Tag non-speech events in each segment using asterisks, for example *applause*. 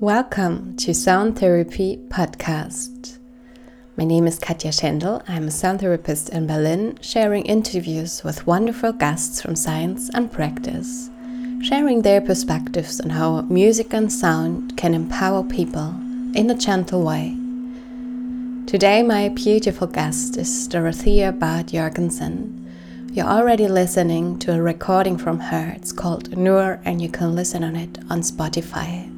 Welcome to Sound Therapy Podcast. My name is Katja Schendel. I'm a sound therapist in Berlin, sharing interviews with wonderful guests from science and practice, sharing their perspectives on how music and sound can empower people in a gentle way. Today, my beautiful guest is Dorothea Barth-Jörgensen. You're already listening to a recording from her. It's called Nur, and you can listen on it on Spotify.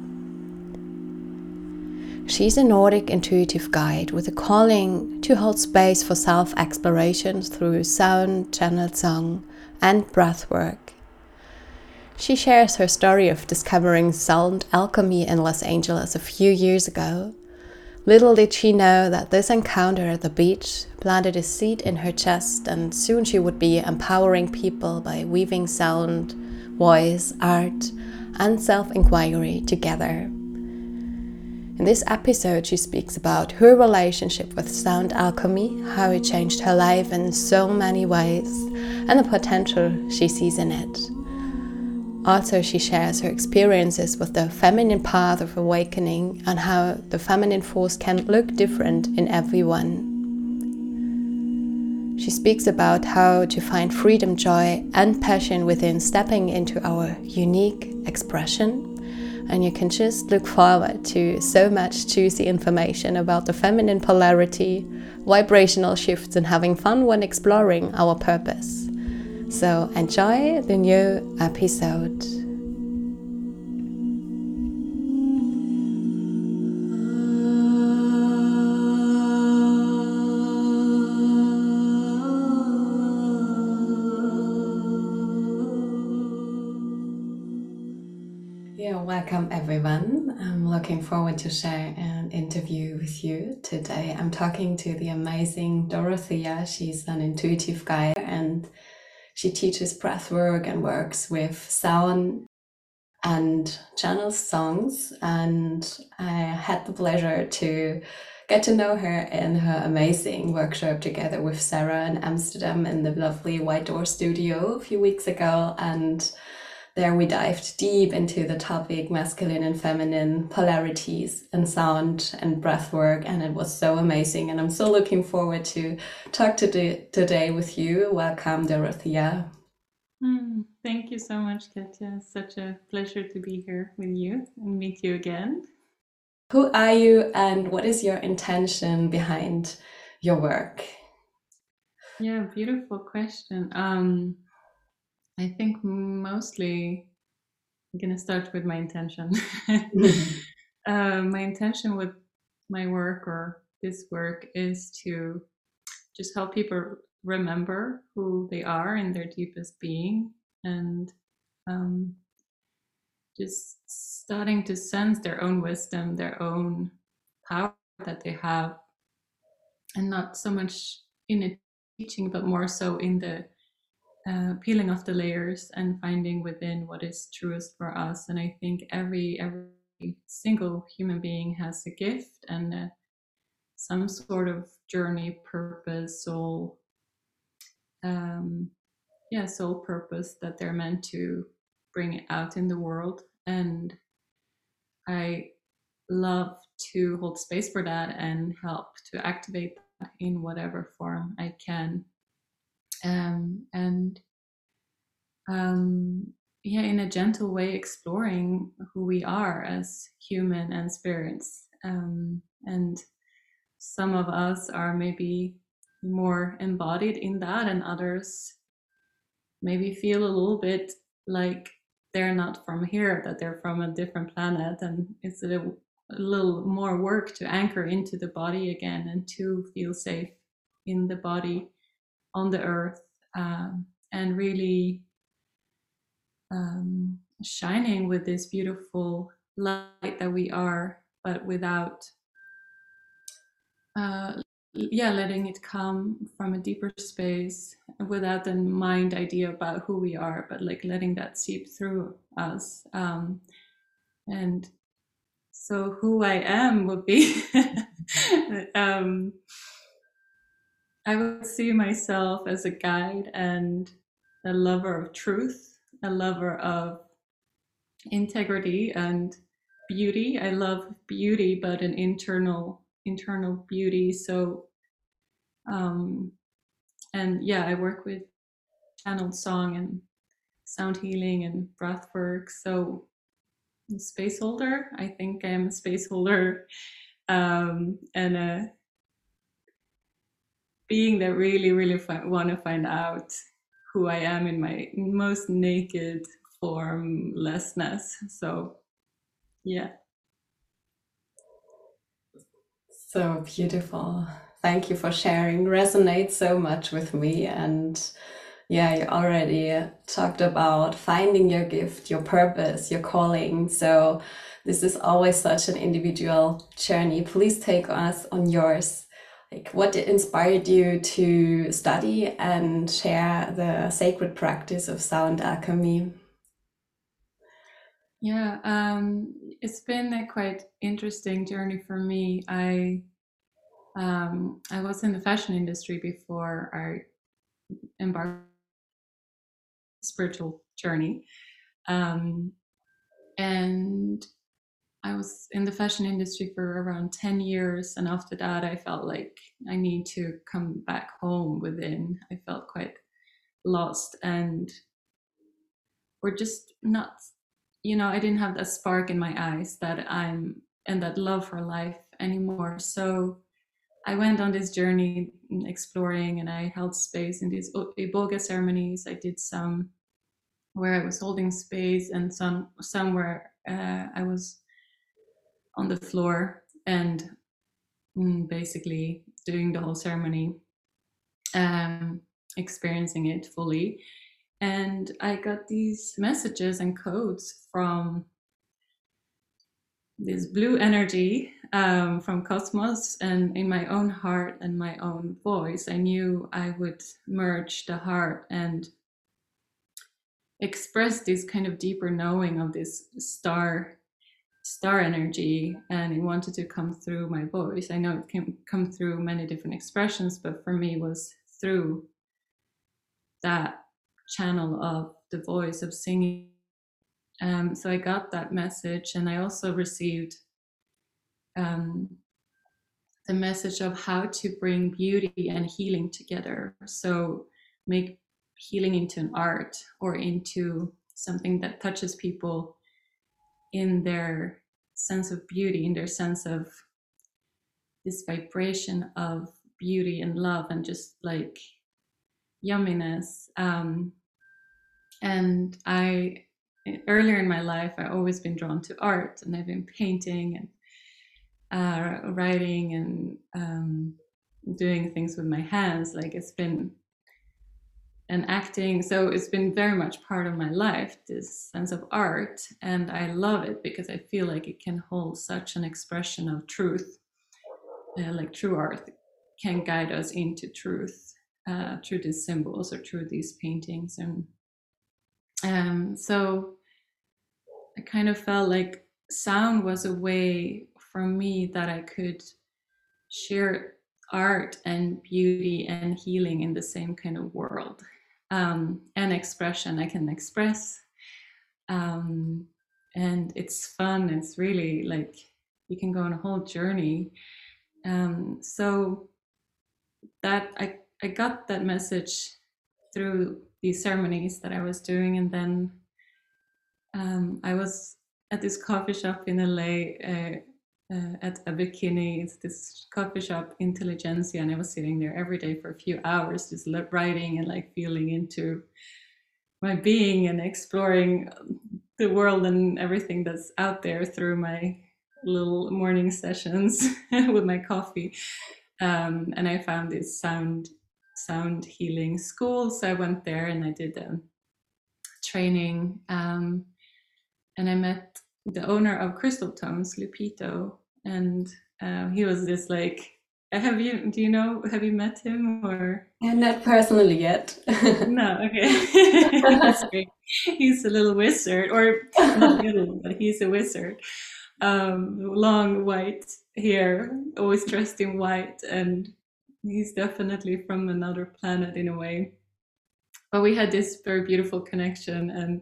She's a Nordic intuitive guide with a calling to hold space for self exploration through sound, channeled song, and breath work. She shares her story of discovering sound alchemy in Los Angeles a few years ago. Little did she know that this encounter at the beach planted a seed in her chest, and soon she would be empowering people by weaving sound, voice, art, and self inquiry together. In this episode, she speaks about her relationship with sound alchemy, how it changed her life in so many ways, and the potential she sees in it. Also, she shares her experiences with the feminine path of awakening and how the feminine force can look different in everyone. She speaks about how to find freedom, joy, and passion within stepping into our unique expression and you can just look forward to so much juicy information about the feminine polarity, vibrational shifts, and having fun when exploring our purpose. So enjoy the new episode. Welcome everyone. I'm looking forward to share an interview with you today. I'm talking to the amazing Dorothea. She's an intuitive guide and she teaches breathwork and works with sound and channels songs. And I had the pleasure to get to know her in her amazing workshop together with Sarah in Amsterdam in the lovely White Door studio a few weeks ago. And there we dived deep into the topic masculine and feminine polarities and sound and breath work and it was so amazing and i'm so looking forward to talk to today with you. Welcome dorothea. Mm, thank you so much katja. Such a pleasure to be here with you and meet you again. Who are you and what is your intention behind your work? Yeah beautiful question. Um I think mostly I'm going to start with my intention. mm-hmm. *laughs* uh, my intention with my work or this work is to just help people remember who they are in their deepest being and um, just starting to sense their own wisdom, their own power that they have, and not so much in a teaching, but more so in the uh, peeling off the layers and finding within what is truest for us. And I think every every single human being has a gift and uh, some sort of journey, purpose, soul, um, yeah, soul purpose that they're meant to bring out in the world. And I love to hold space for that and help to activate that in whatever form I can um, and um, yeah, in a gentle way, exploring who we are as human and spirits. Um, and some of us are maybe more embodied in that, and others maybe feel a little bit like they're not from here, that they're from a different planet, and it's a little, a little more work to anchor into the body again and to feel safe in the body on the earth um, and really um, shining with this beautiful light that we are, but without, uh, yeah, letting it come from a deeper space without the mind idea about who we are, but like letting that seep through us. Um, and so, who I am would be. *laughs* um, I would see myself as a guide and a lover of truth, a lover of integrity and beauty. I love beauty, but an internal internal beauty. So, um, and yeah, I work with channeled song and sound healing and breath work. So, space holder. I think I am a space holder, *laughs* um, and a being that really, really want to find out who I am in my most naked formlessness. So, yeah. So beautiful. Thank you for sharing. Resonates so much with me. And yeah, you already talked about finding your gift, your purpose, your calling. So this is always such an individual journey. Please take us on yours. Like what inspired you to study and share the sacred practice of sound alchemy? Yeah, um, it's been a quite interesting journey for me. I um, I was in the fashion industry before I embarked spiritual journey, um, and I was in the fashion industry for around ten years. And after that, I felt like I need to come back home within. I felt quite lost and or just not you know, I didn't have that spark in my eyes that I'm and that love for life anymore. So I went on this journey exploring and I held space in these iboga ceremonies. I did some where I was holding space and some somewhere uh, I was on the floor and mm, basically doing the whole ceremony, um, experiencing it fully. And I got these messages and codes from this blue energy um, from cosmos and in my own heart and my own voice. I knew i would merge the heart and express this kind of deeper knowing of this star star energy and it wanted to come through my voice i know it can come through many different expressions but for me was through that channel of the voice of singing. Um, so I got that message, and I also received um, the message of how to bring beauty and healing together. So make healing into an art or into something that touches people in their sense of beauty, in their sense of this vibration of beauty and love and just like yumminess. Um, and I, earlier in my life, I've always been drawn to art, and I've been painting and uh, writing and um, doing things with my hands. Like it's been and acting. So it's been very much part of my life, this sense of art. And I love it because I feel like it can hold such an expression of truth. Uh, like true art can guide us into truth uh, through these symbols or through these paintings. And um, so I kind of felt like sound was a way for me that I could share art and beauty and healing in the same kind of world um, and expression. I can express. Um, and it's fun. It's really like you can go on a whole journey. Um, so that I I got that message through these ceremonies that I was doing, and then um, I was at this coffee shop in LA uh, uh, at Abbot Kinney. It's this coffee shop, Intelligentsia, and I was sitting there every day for a few hours, just writing and like feeling into my being and exploring the world and everything that's out there through my little morning sessions *laughs* with my coffee. Um, and I found this sound sound healing school. So I went there and I did a training. Um, and I met the owner of Crystal Tones, Lupito, and uh, he was this like. Have you? Do you know? Have you met him or? And not personally yet. *laughs* no, okay. *laughs* He's a little wizard, or not little, but he's a wizard. Um, long white hair, always dressed in white, and he's definitely from another planet in a way. But we had this very beautiful connection, and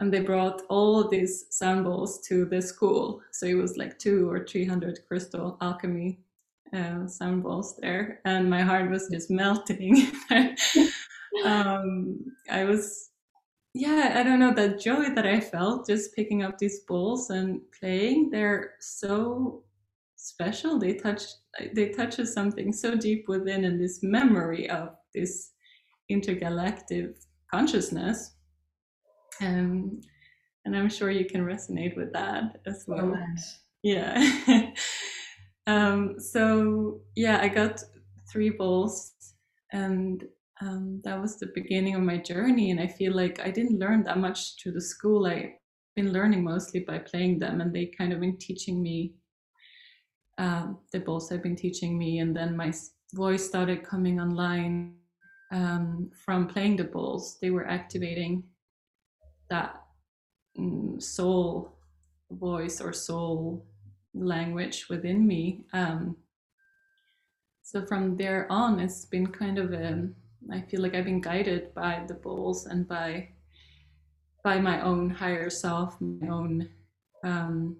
and they brought all these bowls to the school. So it was like two or three hundred crystal alchemy uh, bowls there, and my heart was just melting. *laughs* um, I was, yeah, I don't know that joy that I felt just picking up these balls and playing. They're so special. They touch, they touch something so deep within, and this memory of this intergalactic consciousness um, and I'm sure you can resonate with that as well. Oh, yeah. *laughs* um, so yeah, I got three balls, and um, that was the beginning of my journey. And I feel like I didn't learn that much through the school. I've been learning mostly by playing them, and they kind of been teaching me. Um, the bowls have been teaching me, and then my voice started coming online um, from playing the balls. They were activating that mm, soul voice or soul language within me. Um, so from there on, it's been kind of a. I feel like I've been guided by the bowls and by by my own higher self, my own um,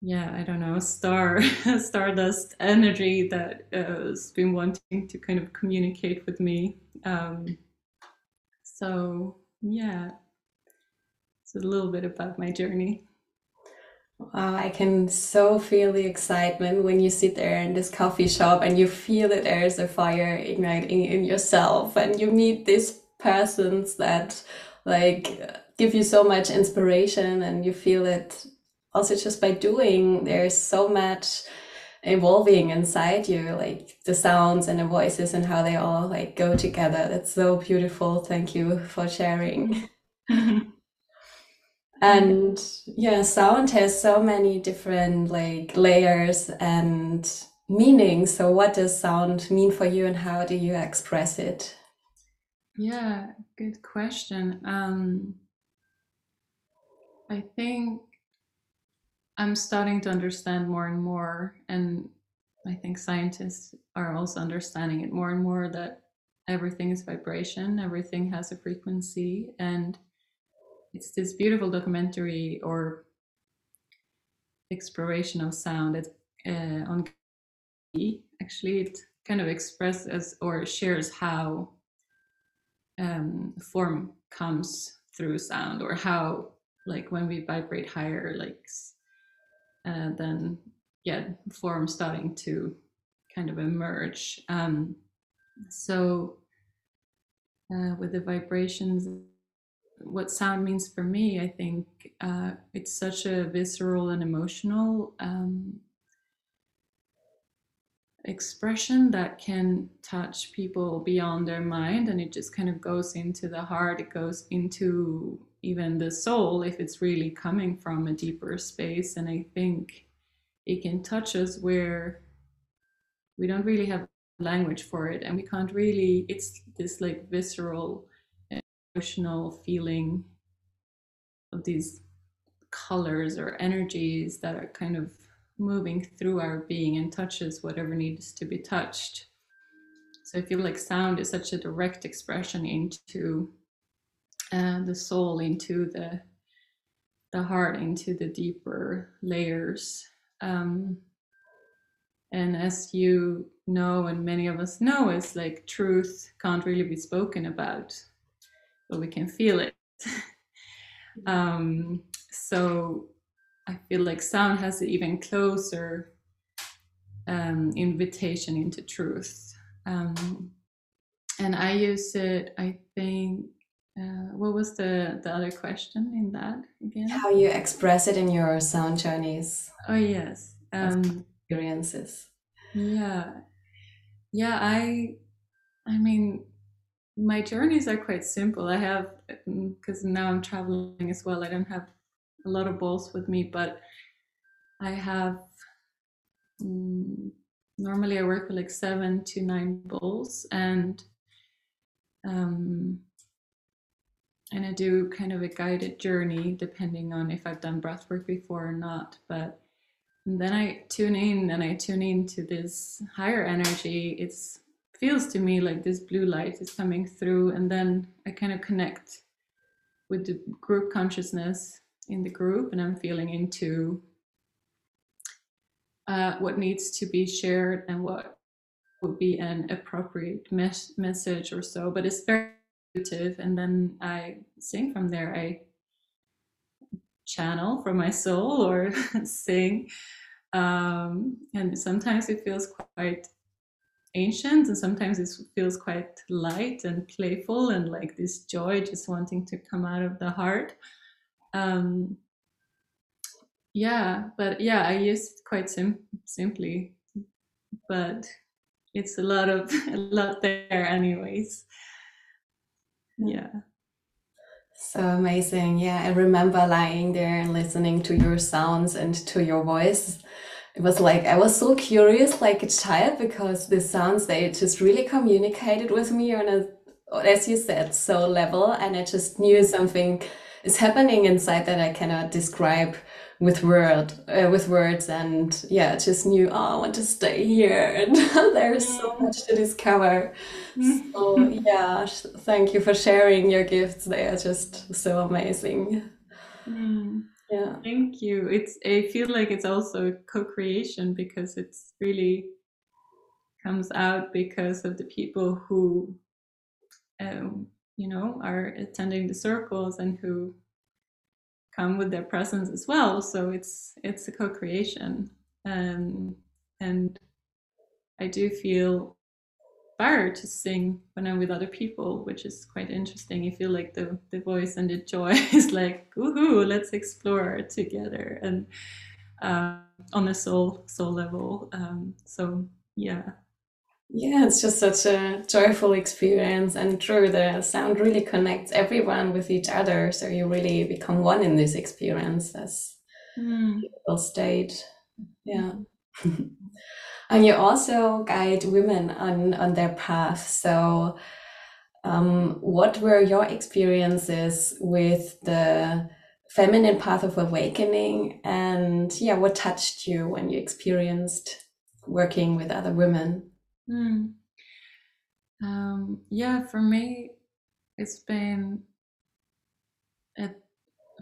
yeah, I don't know, star *laughs* stardust energy that uh, has been wanting to kind of communicate with me. Um, so, yeah, it's a little bit about my journey. Wow, I can so feel the excitement when you sit there in this coffee shop and you feel that there's a fire igniting in yourself and you meet these persons that like give you so much inspiration and you feel it also just by doing there's so much evolving inside you like the sounds and the voices and how they all like go together. That's so beautiful. Thank you for sharing. *laughs* And yeah sound has so many different like layers and meanings. So what does sound mean for you and how do you express it? Yeah good question. Um i think I'm starting to understand more and more, and I think scientists are also understanding it more and more that everything is vibration, everything has a frequency, and it's this beautiful documentary or exploration of sound. That uh, on actually it kind of expresses or shares how um, form comes through sound or how like when we vibrate higher like uh, then yeah, form starting to kind of emerge. Um, so uh, with the vibrations, what sound means for me, I think uh, it's such a visceral and emotional um, expression that can touch people beyond their mind and it just kind of goes into the heart it goes into even the soul if it's really coming from a deeper space and i think it can touch us where we don't really have language for it and we can't really it's this like visceral emotional feeling of these colors or energies that are kind of moving through our being and touches whatever needs to be touched. So i feel like sound is such a direct expression into uh, the soul into the the heart into the deeper layers. Um, and as you know and many of us know is like truth can't really be spoken about but we can feel it. *laughs* Um, so i feel like sound has an even closer um, invitation into truth. Um, and i use it i think uh, what was the the other question in that again? How you express it in your sound journeys? Oh yes, um, experiences. Yeah, yeah. I, I mean, my journeys are quite simple. I have because mm, now I'm traveling as well. I don't have a lot of bowls with me, but I have. Um, normally, I work with like seven to nine bowls, and um, and I do kind of a guided journey depending on if I've done breath work before or not. But then I tune in and I tune in to this higher energy. It feels to me like this blue light is coming through, and then I kind of connect with the group consciousness in the group and i'm feeling into uh, what needs to be shared and what would be an appropriate mes- message or so but it's very intuitive and then i sing from there. I channel from my soul or *laughs* sing. Um, and sometimes it feels quite ancient and sometimes it feels quite light and playful and like this joy just wanting to come out of the heart. Um, yeah but yeah i use it quite sim- simply but it's a lot of *laughs* a lot there anyways yeah. So amazing. Yeah i remember lying there and listening to your sounds and to your voice. It was like I was so curious like a child because the sounds they just really communicated with me on a as you said so level. And I just knew something is happening inside that I cannot describe with word uh, with words and yeah just knew oh I want to stay here. *laughs* And there's so mm. much to discover. So yeah thank you for sharing your gifts. They are just so amazing. Mm. Yeah. Thank you. It's i feel like it's also co-creation because it's really comes out because of the people who um, you know are attending the circles and who come with their presence as well so it's it's a co-creation um, and i do feel inspired to sing when I'm with other people, which is quite interesting. You feel like the, the voice and the joy *laughs* is like, woohoo, let's explore together and uh, on a soul soul level. Um, so yeah. Yeah, it's just such a joyful experience and true the sound really connects everyone with each other. So you really become one in this experience as mm. state. Yeah. *laughs* And you also guide women on, on their path. So, um, what were your experiences with the feminine path of awakening? And yeah, what touched you when you experienced working with other women? Mm. Um, yeah, for me, it's been at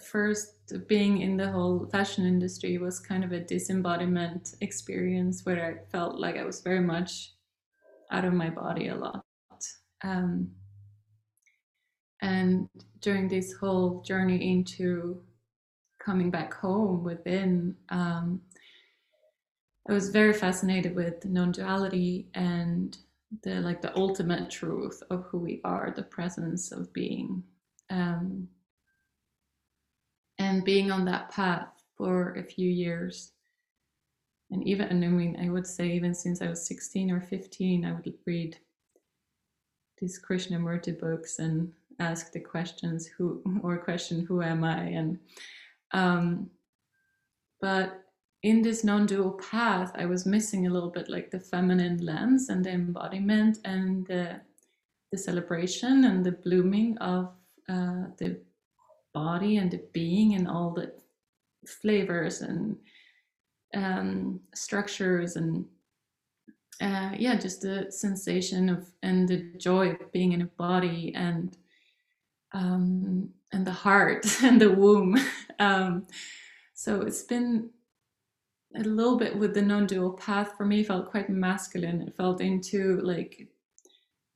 first being in the whole fashion industry was kind of a disembodiment experience where I felt like I was very much out of my body a lot. Um, and during this whole journey into coming back home within, um, I was very fascinated with non-duality and the like the ultimate truth of who we are, the presence of being. Um, and being on that path for a few years and even and i mean i would say even since i was 16 or 15 i would read these krishnamurti books and ask the questions who or question who am i and um but in this non-dual path i was missing a little bit like the feminine lens and the embodiment and the the celebration and the blooming of uh, the body and the being and all the flavors and um, structures and uh, yeah, just the sensation of and the joy of being in a body and um, and the heart *laughs* and the womb. *laughs* um, so it's been a little bit with the non-dual path for me. Felt quite masculine. It felt into like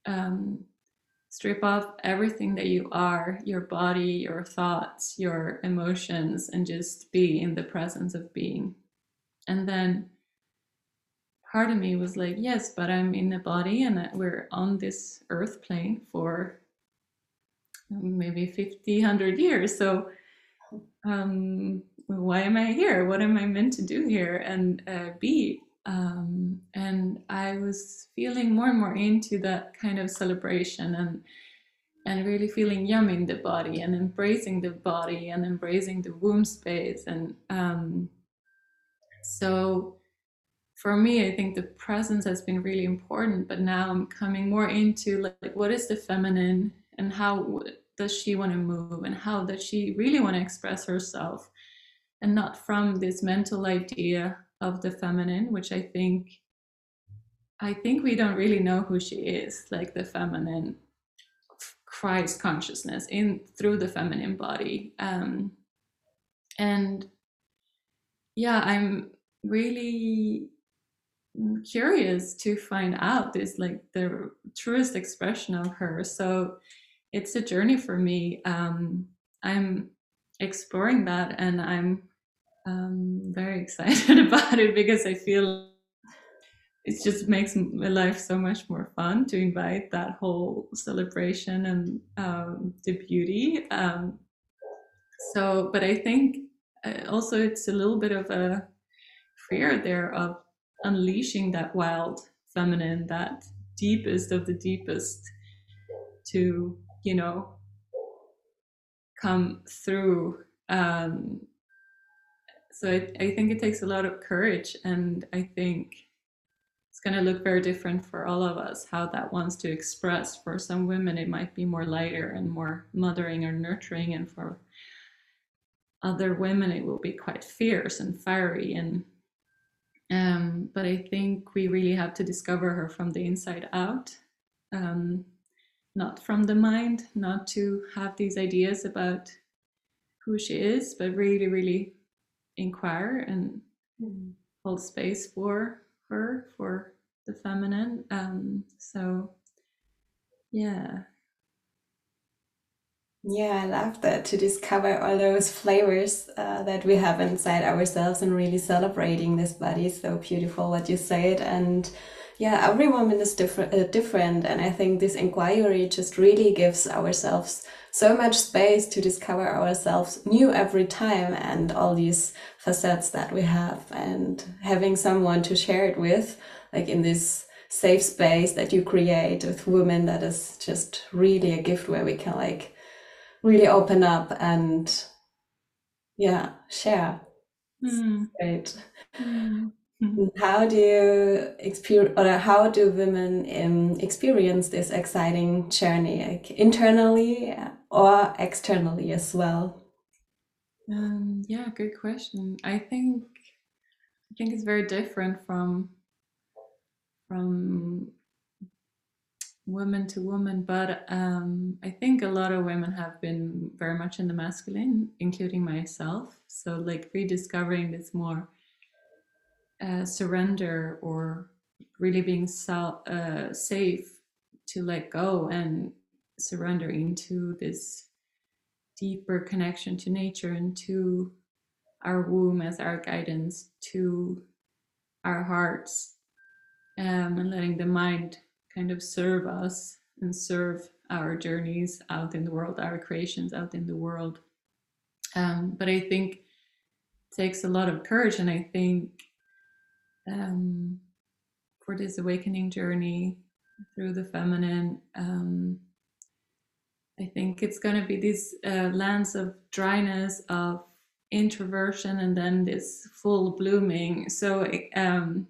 um, strip off everything that you are your body your thoughts your emotions and just be in the presence of being and then part of me was like yes but i'm in a body and we're on this earth plane for maybe 50 100 years so um, why am i here? What am i meant to do here? And uh, be um, and I was feeling more and more into that kind of celebration and and really feeling yum in the body and embracing the body and embracing the womb space and um, so for me i think the presence has been really important but now i'm coming more into like, like what is the feminine and how does she want to move and how does she really want to express herself and not from this mental idea of the feminine, which I think I think we don't really know who she is, like the feminine Christ consciousness in through the feminine body. Um, and yeah, I'm really curious to find out this like the truest expression of her. So it's a journey for me. Um, I'm exploring that and I'm um, very excited *laughs* about it because I feel it just makes my life so much more fun to invite that whole celebration and um, the beauty. Um, so, but I think uh, also it's a little bit of a fear there of unleashing that wild feminine, that deepest of the deepest to, you know, come through. Um, so I, I think it takes a lot of courage, and I think it's going to look very different for all of us how that wants to express. For some women, it might be more lighter and more mothering or nurturing, and for other women, it will be quite fierce and fiery. And um, but I think we really have to discover her from the inside out. Um, not from the mind, not to have these ideas about who she is, but really, really inquire and mm. hold space for her, for the feminine. Um, so, yeah. Yeah, I love that to discover all those flavors uh, that we have inside ourselves and really celebrating this body. So beautiful what you said. And yeah, every woman is different, uh, different, and I think this inquiry just really gives ourselves so much space to discover ourselves new every time and all these facets that we have, and having someone to share it with, like in this safe space that you create with women, that is just really a gift where we can like really open up and yeah share. Mm. Great. Mm. How do you experience, or how do women um, experience this exciting journey, like internally or externally as well? Um, yeah, good question. I think I think it's very different from from woman to woman, but um, I think a lot of women have been very much in the masculine, including myself. So, like rediscovering this more uh, surrender or really being uh, safe to let go and surrender into this deeper connection to nature and to our womb as our guidance to our hearts um, and letting the mind kind of serve us and serve our journeys out in the world, our creations out in the world. Um, but I think it takes a lot of courage, and I think um, for this awakening journey through the feminine. Um, I think it's going to be this uh, lens of dryness, of introversion, and then this full blooming. So um,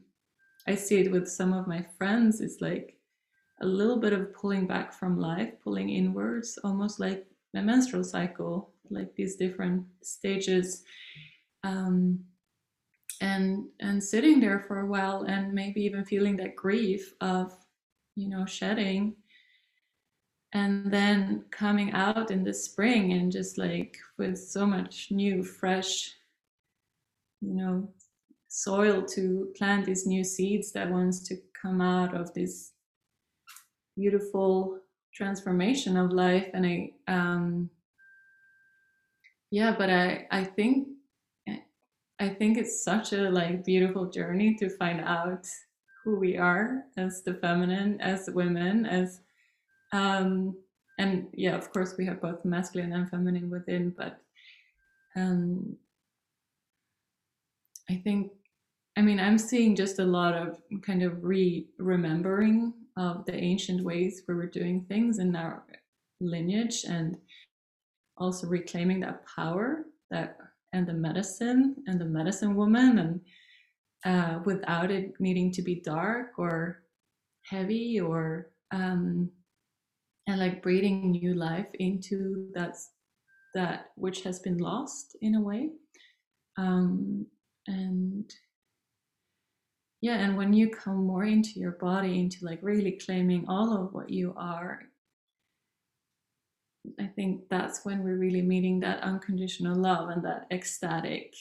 I see it with some of my friends. It's like a little bit of pulling back from life, pulling inwards, almost like the menstrual cycle, like these different stages. Um, and and sitting there for a while and maybe even feeling that grief of you know shedding and then coming out in the spring and just like with so much new fresh you know soil to plant these new seeds that wants to come out of this beautiful transformation of life. And i um yeah but i i think I think it's such a like beautiful journey to find out who we are as the feminine, as women, as um and yeah, of course we have both masculine and feminine within, but um I think I mean I'm seeing just a lot of kind of re remembering of the ancient ways we were doing things in our lineage and also reclaiming that power that and the medicine and the medicine woman and uh, without it needing to be dark or heavy or um, and like breathing new life into that that which has been lost in a way. Um, and yeah and when you come more into your body into like really claiming all of what you are I think that's when we're really meeting that unconditional love and that ecstatic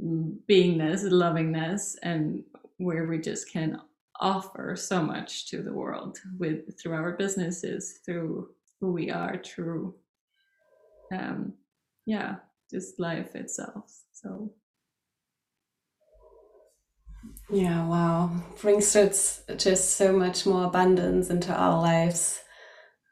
beingness, lovingness, and where we just can offer so much to the world with through our businesses, through who we are, through um, yeah, just life itself. So yeah, wow, brings just just so much more abundance into our lives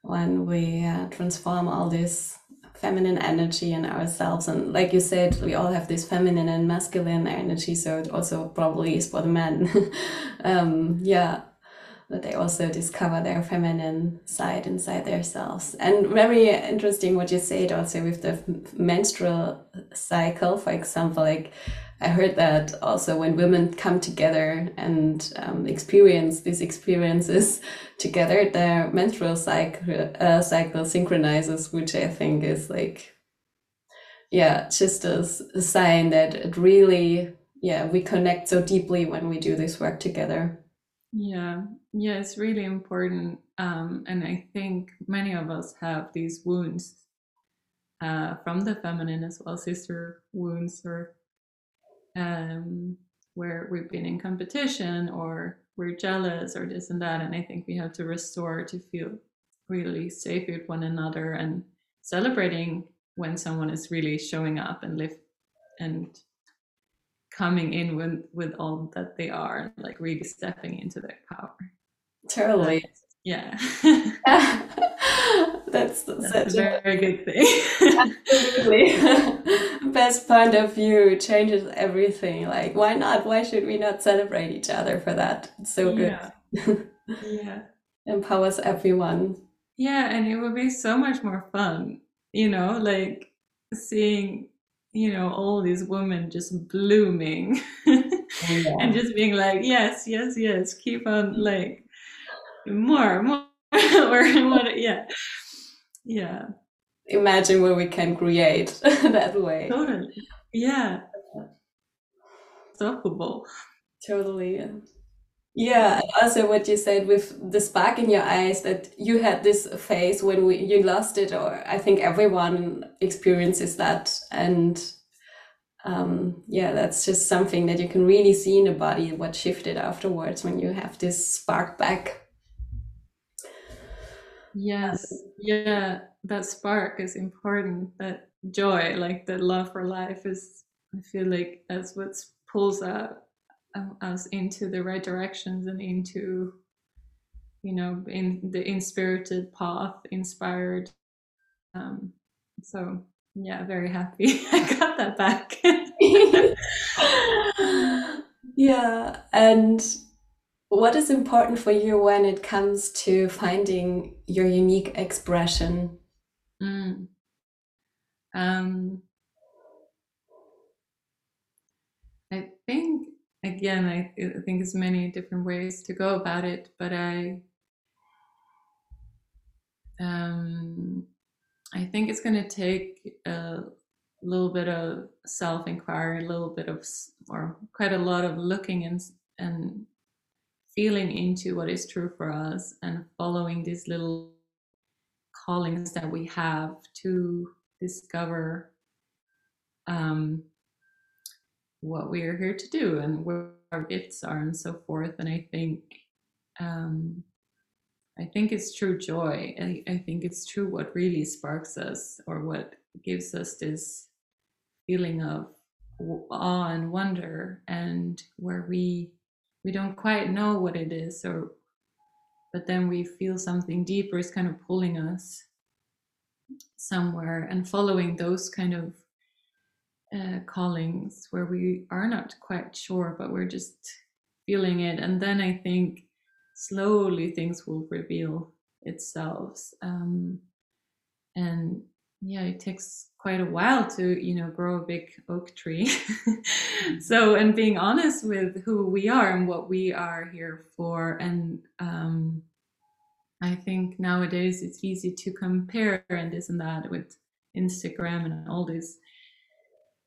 when we uh, transform all this feminine energy in ourselves. And like you said we all have this feminine and masculine energy so it also probably is for the men. *laughs* Um yeah. That they also discover their feminine side inside themselves. And very interesting what you said also with the menstrual cycle for example like I heard that also when women come together and um, experience these experiences *laughs* together, their menstrual cycle, uh, cycle synchronizes, which I think is like, yeah, just a, a sign that it really, yeah, we connect so deeply when we do this work together. Yeah, yeah, it's really important. Um, and I think many of us have these wounds uh, from the feminine as well, sister wounds or um, where we've been in competition or we're jealous or this and that. And I think we have to restore to feel really safe with one another and celebrating when someone is really showing up and live and coming in with with all that they are like really stepping into their power totally yeah. *laughs* That's, that's such a very good thing. Absolutely. *laughs* Best point of view changes everything. Like why not? Why should we not celebrate each other for that? It's so good. Yeah, yeah. *laughs* empowers everyone. Yeah and it would be so much more fun you know like seeing you know all these women just blooming. Oh, yeah. and just being like yes yes yes keep on like more more. *laughs* Or what yeah. Yeah. Imagine what we can create *laughs* that way. Totally. Yeah. Stoppable totally. Yeah also what you said with the spark in your eyes that you had this phase when we, you lost it or i think everyone experiences that. And um, yeah that's just something that you can really see in the body what shifted afterwards when you have this spark back Yes, yeah, that spark is important. That joy, like the love for life, is. I feel like that's what pulls um, us into the right directions and into, you know, in the inspirited path, inspired. Um, so yeah, very happy *laughs* I got that back. *laughs* *laughs* yeah, and what is important for you when it comes to finding your unique expression? Mm. Um, I think again, I, I think there's many different ways to go about it, but I um, I think it's going to take a little bit of self inquiry, a little bit of, or quite a lot of looking and and feeling into what is true for us and following these little callings that we have to discover um, what we are here to do and where our gifts are and so forth. And I think um, I think it's true joy. I, I think it's true what really sparks us or what gives us this feeling of awe and wonder and where we we don't quite know what it is or but then we feel something deeper is kind of pulling us somewhere and following those kind of uh, callings where we are not quite sure but we're just feeling it. And then i think slowly things will reveal itself um, and yeah it takes quite a while to you know grow a big oak tree. *laughs* So and being honest with who we are and what we are here for and um, i think nowadays it's easy to compare and this and that with instagram and all these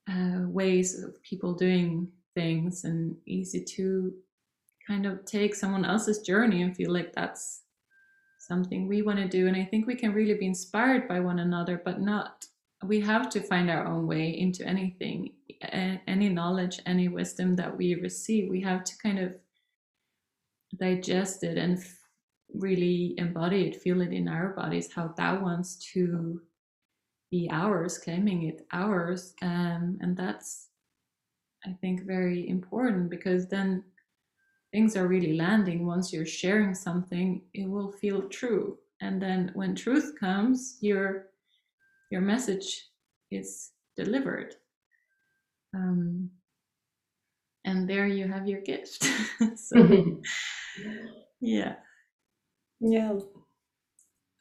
uh, ways of people doing things and easy to kind of take someone else's journey and feel like that's something we want to do and i think we can really be inspired by one another but not we have to find our own way into anything any knowledge any wisdom that we receive. We have to kind of digest it and really embody it feel it in our bodies how that wants to be ours claiming it ours um, and that's i think very important because then things are really landing once you're sharing something it will feel true. And then when truth comes your your message is delivered. Um, and there you have your gift. *laughs* So *laughs* yeah. Yeah.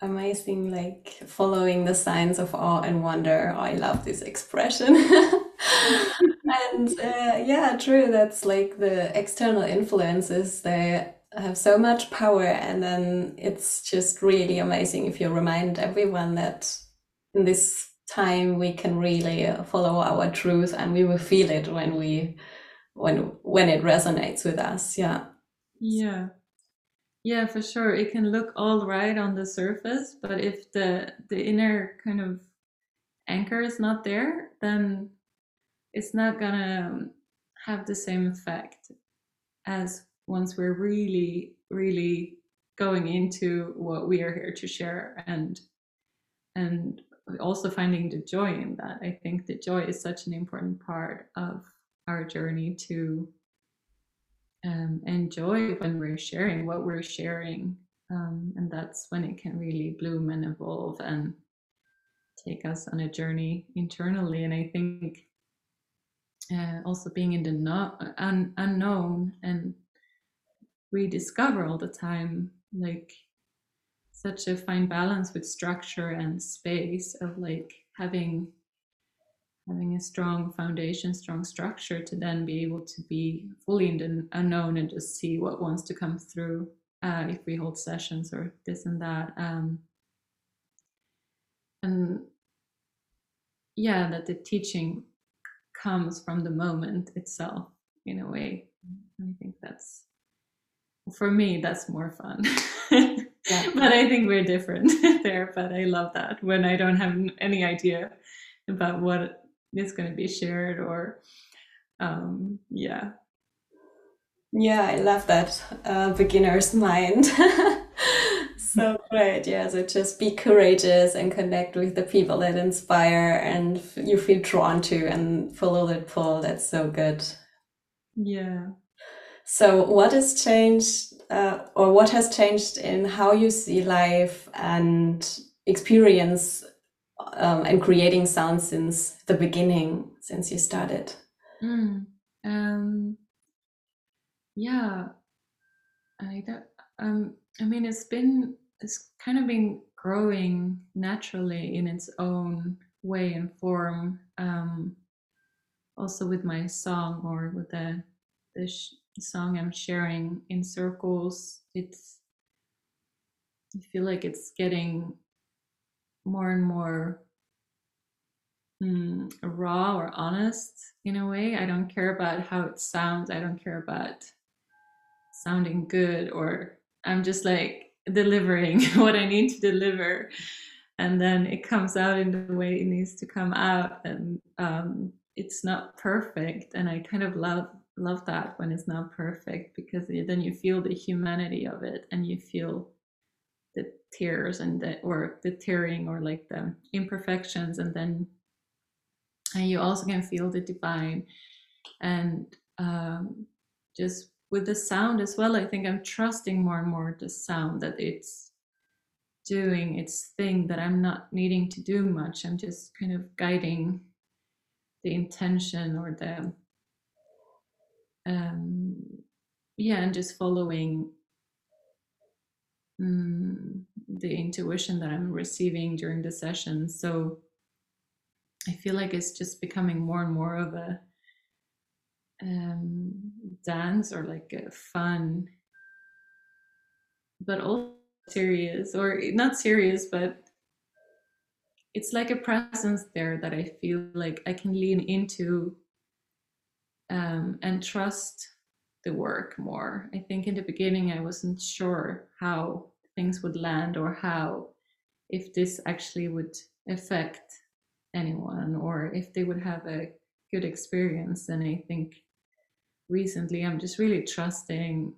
Amazing like following the signs of awe and wonder? I love this expression *laughs* *laughs* and uh, yeah true that's like the external influences they have so much power and then it's just really amazing if you remind everyone that in this time we can really follow our truth and we will feel it when we when when it resonates with us yeah. Yeah. Yeah for sure it can look all right on the surface but if the the inner kind of anchor is not there then it's not gonna have the same effect as once we're really really going into what we are here to share and and also finding the joy in that. I think the joy is such an important part of our journey to um, enjoy when we're sharing what we're sharing um, and that's when it can really bloom and evolve and take us on a journey internally. And i think uh, also being in the no- un- unknown and rediscover all the time like such a fine balance with structure and space of like having having a strong foundation strong structure to then be able to be fully in the unknown and just see what wants to come through uh, if we hold sessions or this and that um, and yeah that the teaching comes from the moment itself in a way. I think that's for me that's more fun. Yeah. *laughs* but i think we're different *laughs* there but i love that. When i don't have any idea about what is going to be shared or um yeah. Yeah i love that uh, beginner's mind *laughs* so great yeah so just be courageous and connect with the people that inspire and you feel drawn to and follow that pull that's so good. Yeah. So what has changed uh, or what has changed in how you see life and experience um, and creating sound since the beginning since you started? Mm, um, yeah. I don't um, I mean, it's been it's kind of been growing naturally in its own way and form. Um, also with my song or with the the sh- song I'm sharing in circles, it's I feel like it's getting more and more mm, raw or honest in a way. I don't care about how it sounds. I don't care about sounding good or I'm just like delivering *laughs* what I need to deliver. And then it comes out in the way it needs to come out. And um, it's not perfect. And I kind of love love that when it's not perfect because then you feel the humanity of it and you feel the tears and the or the tearing or like the imperfections and then and you also can feel the divine and um, just with the sound as well, I think I'm trusting more and more the sound that it's doing its thing, that I'm not needing to do much. I'm just kind of guiding the intention or the, um, yeah, and just following um, the intuition that I'm receiving during the session. So I feel like it's just becoming more and more of a um, dance or like a fun, but also serious or not serious, but it's like a presence there that I feel like I can lean into um, and trust the work more. I think in the beginning I wasn't sure how things would land or how if this actually would affect anyone or if they would have a good experience and i think recently i'm just really trusting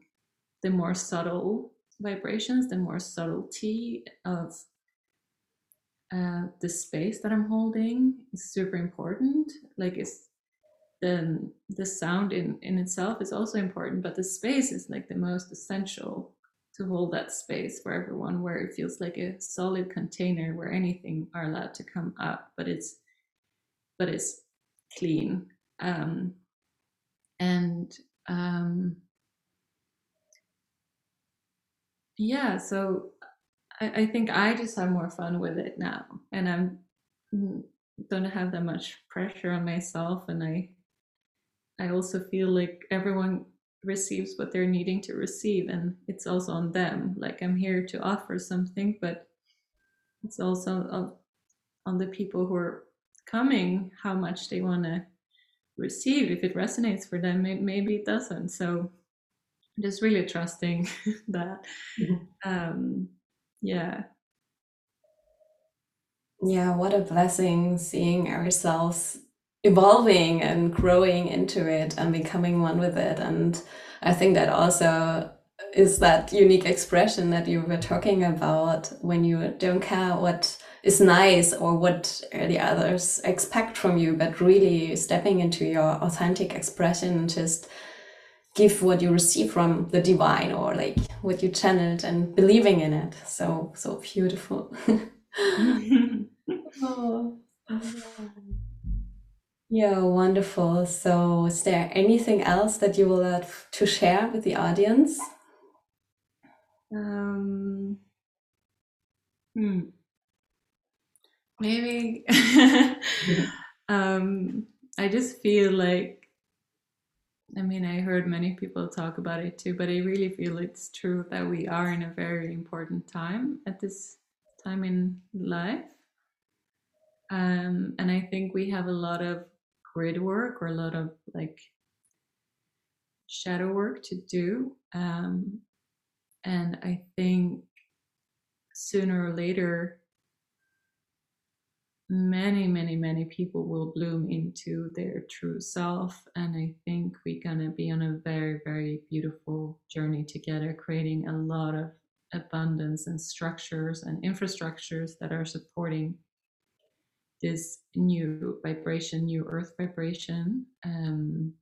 the more subtle vibrations the more subtlety of uh, the space that i'm holding is super important. Like it's the the sound in in itself is also important but the space is like the most essential to hold that space for everyone where it feels like a solid container where anything are allowed to come up but it's but it's clean. Um, and um, yeah so I, I think i just have more fun with it now and i'm mm, don't have that much pressure on myself and i i also feel like everyone receives what they're needing to receive and it's also on them. Like i'm here to offer something but it's also on, on the people who are coming how much they want to receive if it resonates for them maybe it doesn't so just really trusting *laughs* that mm-hmm. um yeah yeah what a blessing seeing ourselves evolving and growing into it and becoming one with it. And I think that also is that unique expression that you were talking about when you don't care what is nice or what the others expect from you, but really stepping into your authentic expression and just give what you receive from the divine or like what you channeled and believing in it. So, so beautiful. *laughs* *laughs* oh. Yeah, wonderful. So, is there anything else that you would like to share with the audience? Um, hmm. Maybe *laughs* um, I just feel like, I mean, I heard many people talk about it too, but I really feel it's true that we are in a very important time at this time in life. Um, and I think we have a lot of grid work or a lot of like shadow work to do. Um, and I think sooner or later, many, many, many people will bloom into their true self. And I think we're going to be on a very, very beautiful journey together, creating a lot of abundance and structures and infrastructures that are supporting this new vibration, new earth vibration. Um,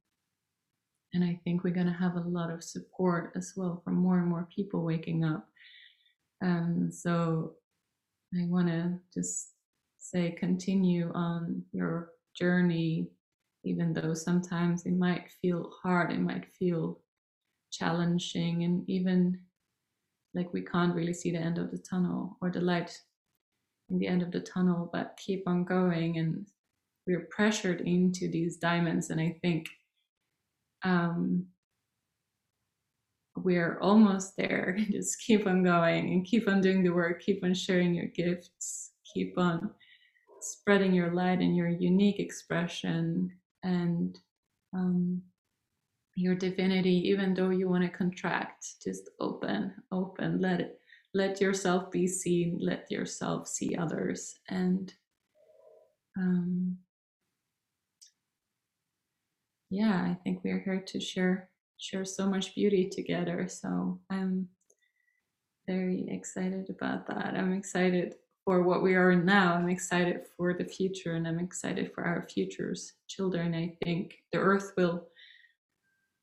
and I think we're going to have a lot of support as well from more and more people waking up. Um, so I want to just say continue on your journey, even though sometimes it might feel hard, it might feel challenging, and even like we can't really see the end of the tunnel or the light in the end of the tunnel, but keep on going. And we're pressured into these diamonds. And I think um, we're almost there. *laughs* Just keep on going and keep on doing the work, keep on sharing your gifts, keep on spreading your light and your unique expression and um, your divinity, even though you want to contract, just open, open, let it let yourself be seen let yourself see others and um, yeah i think we're here to share share so much beauty together so i'm very excited about that. I'm excited for what we are now i'm excited for the future and i'm excited for our futures children i think the earth will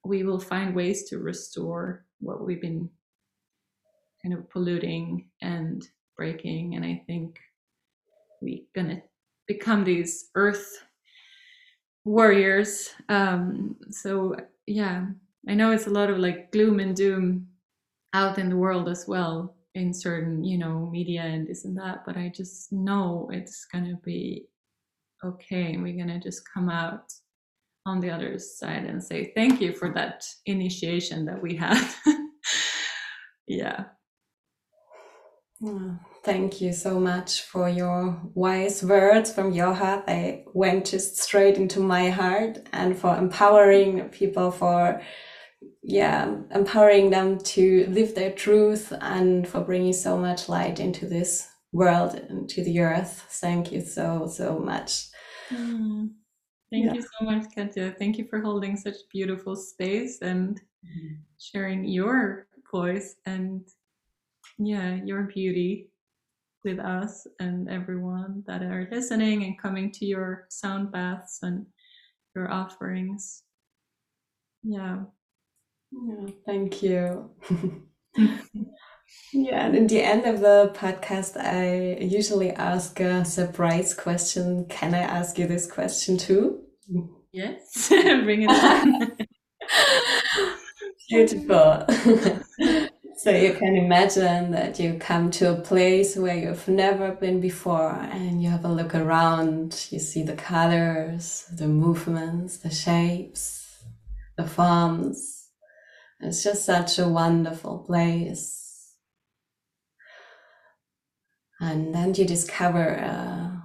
we will find ways to restore what we've been kind of polluting and breaking. And I think we're gonna become these earth warriors. Um, so yeah, I know it's a lot of like gloom and doom out in the world as well in certain, you know, media and this and that, but I just know it's gonna be okay. And we're gonna just come out on the other side and say thank you for that initiation that we had. *laughs* yeah. Mm, thank you so much for your wise words from your heart. They went just straight into my heart and for empowering people, for yeah, empowering them to live their truth and for bringing so much light into this world, and to the earth. Thank you so, so much. Mm. Thank yeah. you so much, Katja. Thank you for holding such beautiful space and mm-hmm. sharing your voice and yeah, your beauty with us and everyone that are listening and coming to your sound baths and your offerings. Yeah. Yeah, thank you. *laughs* yeah, and in the end of the podcast, I usually ask a surprise question. Can I ask you this question too? Yes, *laughs* bring it on. *laughs* Beautiful. so you can imagine that you come to a place where you've never been before and you have a look around. You see the colors, the movements, the shapes, the forms. It's just such a wonderful place. And then you discover a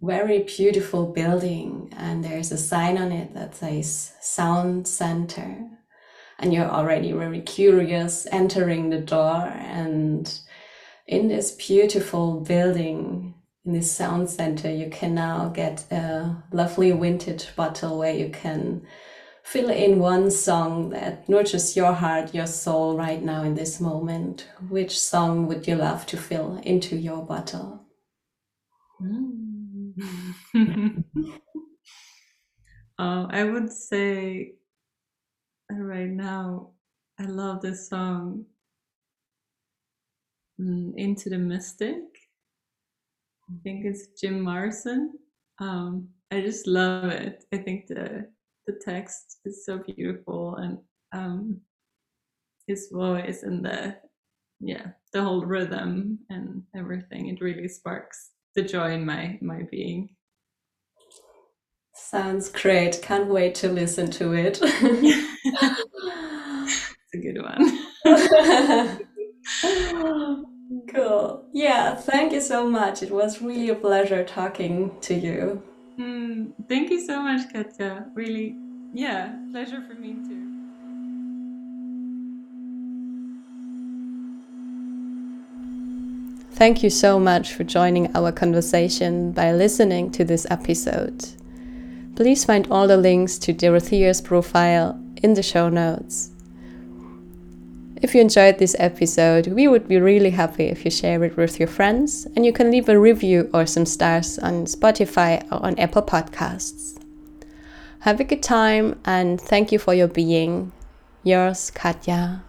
very beautiful building, and there's a sign on it that says Sound Center. And you're already very curious entering the door. And in this beautiful building, in this sound center, you can now get a lovely vintage bottle where you can fill in one song that nurtures your heart, your soul right now in this moment. Which song would you love to fill into your bottle? Mm. *laughs* uh, I would say right now, I love this song, mm, Into the Mystic. I think it's Jim Morrison. Um, I just love it. I think the the text is so beautiful and um, his voice and the yeah the whole rhythm and everything it really sparks the joy in my my being. Sounds great. Can't wait to listen to it. It's a good one. *laughs* Cool. Yeah thank you so much. It was really a pleasure talking to you Mm, thank you so much, Katja. Really, yeah, pleasure for me too. Thank you so much for joining our conversation by listening to this episode. Please find all the links to Dorothea's profile in the show notes. If you enjoyed this episode, we would be really happy if you share it with your friends, and you can leave a review or some stars on Spotify or on Apple Podcasts. Have a good time, and thank you for your being. Yours, Katja.